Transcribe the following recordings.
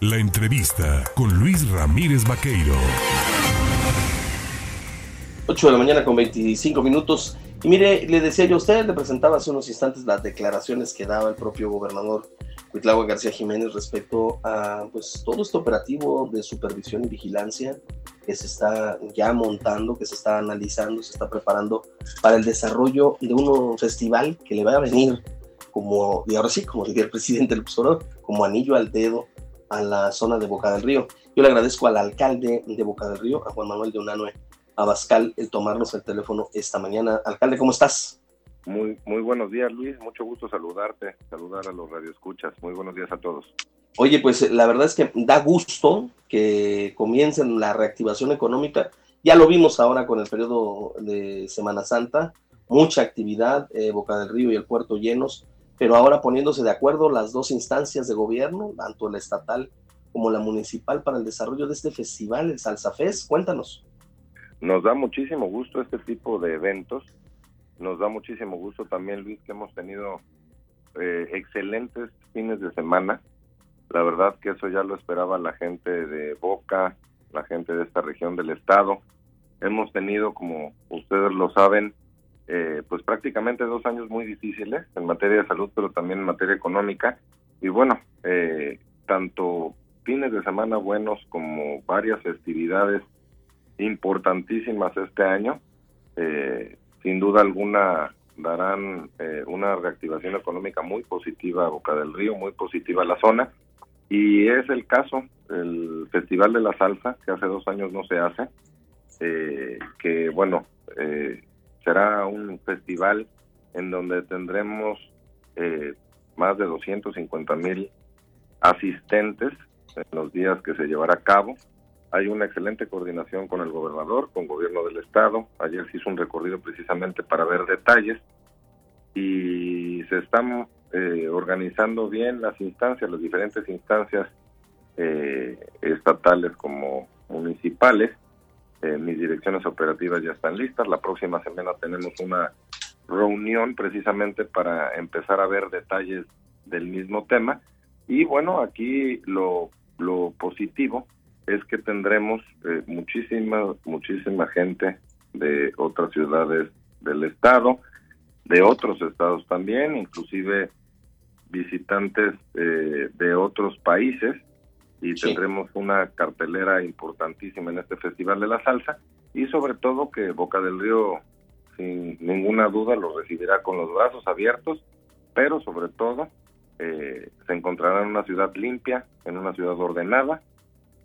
La entrevista con Luis Ramírez Vaqueiro. 8 de la mañana con 25 minutos. Y mire, le decía yo a usted, le presentaba hace unos instantes las declaraciones que daba el propio gobernador Cuitlagua García Jiménez respecto a pues todo este operativo de supervisión y vigilancia que se está ya montando, que se está analizando, se está preparando para el desarrollo de un festival que le va a venir como, y ahora sí, como diría el presidente del observador, como anillo al dedo a la zona de Boca del Río. Yo le agradezco al alcalde de Boca del Río, a Juan Manuel de Unanue Abascal, el tomarnos el teléfono esta mañana. Alcalde, ¿cómo estás? Muy, muy buenos días, Luis. Mucho gusto saludarte, saludar a los radioescuchas. Muy buenos días a todos. Oye, pues la verdad es que da gusto que comiencen la reactivación económica. Ya lo vimos ahora con el periodo de Semana Santa, mucha actividad, eh, Boca del Río y el puerto llenos, pero ahora poniéndose de acuerdo las dos instancias de gobierno, tanto la estatal como la municipal, para el desarrollo de este festival, el Salsa Fest. Cuéntanos. Nos da muchísimo gusto este tipo de eventos. Nos da muchísimo gusto también, Luis, que hemos tenido eh, excelentes fines de semana. La verdad que eso ya lo esperaba la gente de Boca, la gente de esta región del estado. Hemos tenido, como ustedes lo saben, eh, pues prácticamente dos años muy difíciles en materia de salud, pero también en materia económica. Y bueno, eh, tanto fines de semana buenos como varias festividades importantísimas este año, eh, sin duda alguna darán una reactivación económica muy positiva a Boca del Río, muy positiva a la zona. Y es el caso, el Festival de la Salsa, que hace dos años no se hace, que bueno, eh, será un festival en donde tendremos eh, más de 250 mil asistentes en los días que se llevará a cabo. Hay una excelente coordinación con el gobernador, con gobierno del estado. Ayer se hizo un recorrido precisamente para ver detalles y se están eh, organizando bien las instancias, las diferentes instancias eh, estatales como municipales eh, mis direcciones operativas ya están listas. La próxima semana tenemos una reunión precisamente para empezar a ver detalles del mismo tema. Y bueno, aquí lo, lo positivo es que tendremos eh, muchísima, muchísima gente de otras ciudades del estado, de otros estados también, inclusive visitantes eh, de otros países y tendremos una cartelera importantísima en este Festival de la Salsa y sobre todo que Boca del Río sin ninguna duda lo recibirá con los brazos abiertos, pero sobre todo eh, se encontrará en una ciudad limpia, en una ciudad ordenada,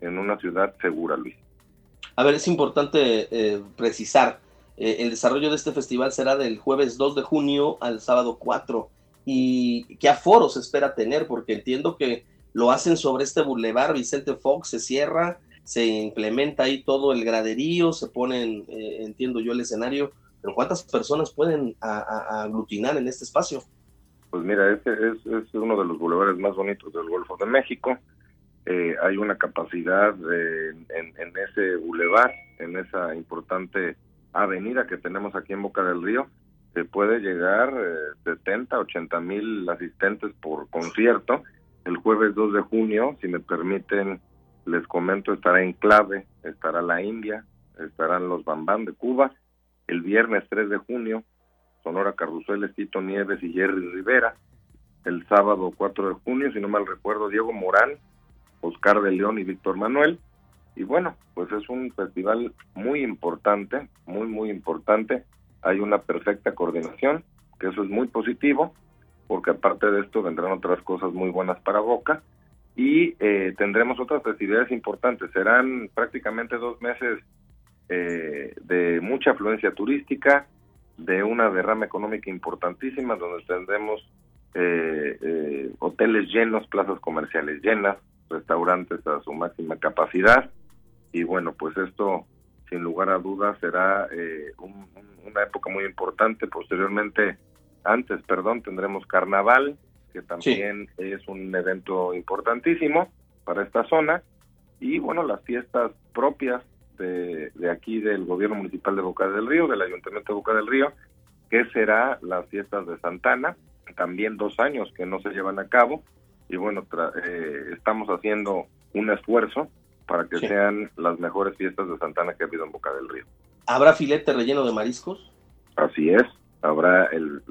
en una ciudad segura, Luis. A ver, es importante eh, precisar, eh, el desarrollo de este festival será del jueves 2 de junio al sábado 4. ¿Y qué aforo se espera tener? Porque entiendo que lo hacen sobre este bulevar Vicente Fox, se cierra, se implementa ahí todo el graderío, se ponen, eh, entiendo yo, el escenario, pero ¿cuántas personas pueden aglutinar en este espacio? Pues mira, este es, uno de los bulevares más bonitos del Golfo de México. Eh, hay una capacidad en, ese bulevar, en esa importante avenida que tenemos aquí en Boca del Río, se puede llegar eh, 70, 80 mil asistentes por concierto el jueves 2 de junio, si me permiten, les comento, estará en clave, estará la India, estarán los Bambán de Cuba. El viernes 3 de junio, Sonora Carrusel, Tito Nieves y Jerry Rivera. El sábado 4 de junio, si no mal recuerdo, Diego Morán, Oscar de León y Víctor Manuel. Y bueno, pues es un festival muy importante, muy, muy importante. Hay una perfecta coordinación, que eso es muy positivo porque aparte de esto vendrán otras cosas muy buenas para Boca y eh, tendremos otras festividades importantes. Serán prácticamente dos meses eh, de mucha afluencia turística, de una derrama económica importantísima, donde tendremos eh, hoteles llenos, plazas comerciales llenas, restaurantes a su máxima capacidad. Y bueno, pues esto, sin lugar a dudas, será una época muy importante. Posteriormente, antes, perdón, tendremos carnaval, que también es un evento importantísimo para esta zona, y bueno, las fiestas propias de, de, aquí del gobierno municipal de Boca del Río, del ayuntamiento de Boca del Río, que será las fiestas de Santana, también dos años que no se llevan a cabo, y bueno, eh, estamos haciendo un esfuerzo para que sean las mejores fiestas de Santana que ha habido en Boca del Río. ¿Habrá filete relleno de mariscos? Así es, habrá el,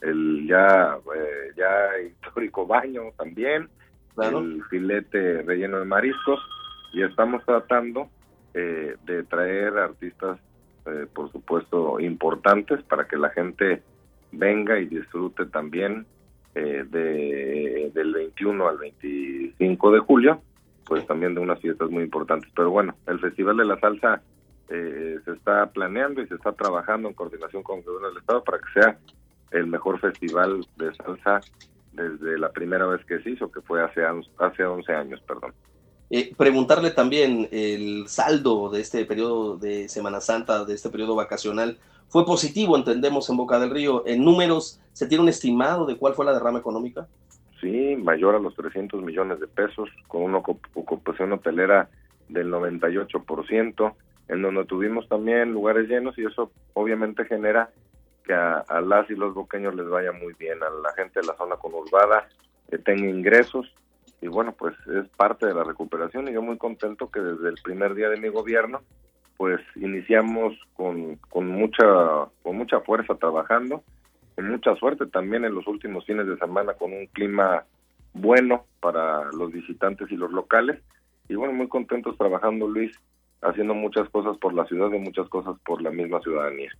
el, ya, eh, ya histórico baño también, el filete relleno de mariscos, y estamos tratando eh, de traer artistas, eh, por supuesto, importantes para que la gente venga y disfrute también de, del 21 al 25 de julio pues también de unas fiestas muy importantes. Pero bueno, el Festival de la Salsa eh, se está planeando y se está trabajando en coordinación con el gobierno del Estado para que sea el mejor festival de salsa desde la primera vez que se hizo, que fue hace, hace 11 años, perdón. Eh, preguntarle también el saldo de este periodo de Semana Santa, de este periodo vacacional, fue positivo, entendemos, en Boca del Río. En números, ¿se tiene un estimado de cuál fue la derrama económica? sí, mayor a los 300 millones de pesos, con una ocupación hotelera del 98%, en donde tuvimos también lugares llenos y eso obviamente genera que a, las y los boqueños les vaya muy bien, a la gente de la zona conurbada que tenga ingresos y bueno, pues es parte de la recuperación y yo muy contento que desde el primer día de mi gobierno pues iniciamos con, con mucha con mucha fuerza trabajando con mucha suerte también en los últimos fines de semana con un clima bueno para los visitantes y los locales. Y bueno, muy contentos trabajando, Luis, haciendo muchas cosas por la ciudad y muchas cosas por la misma ciudadanía.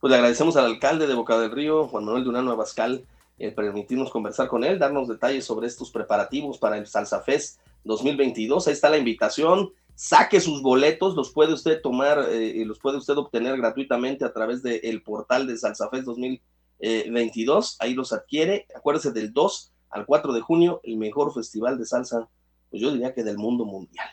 Pues le agradecemos al alcalde de Boca del Río, Juan Manuel Durano Abascal, el permitirnos conversar con él, darnos detalles sobre estos preparativos para el Salsa Fest 2022. Ahí está la invitación. Saque sus boletos, los puede usted tomar, eh, los puede usted obtener gratuitamente a través del portal de Salsa Fest 2022 22, eh, ahí los adquiere. Acuérdese del 2 al 4 de junio, el mejor festival de salsa, pues yo diría que del mundo mundial.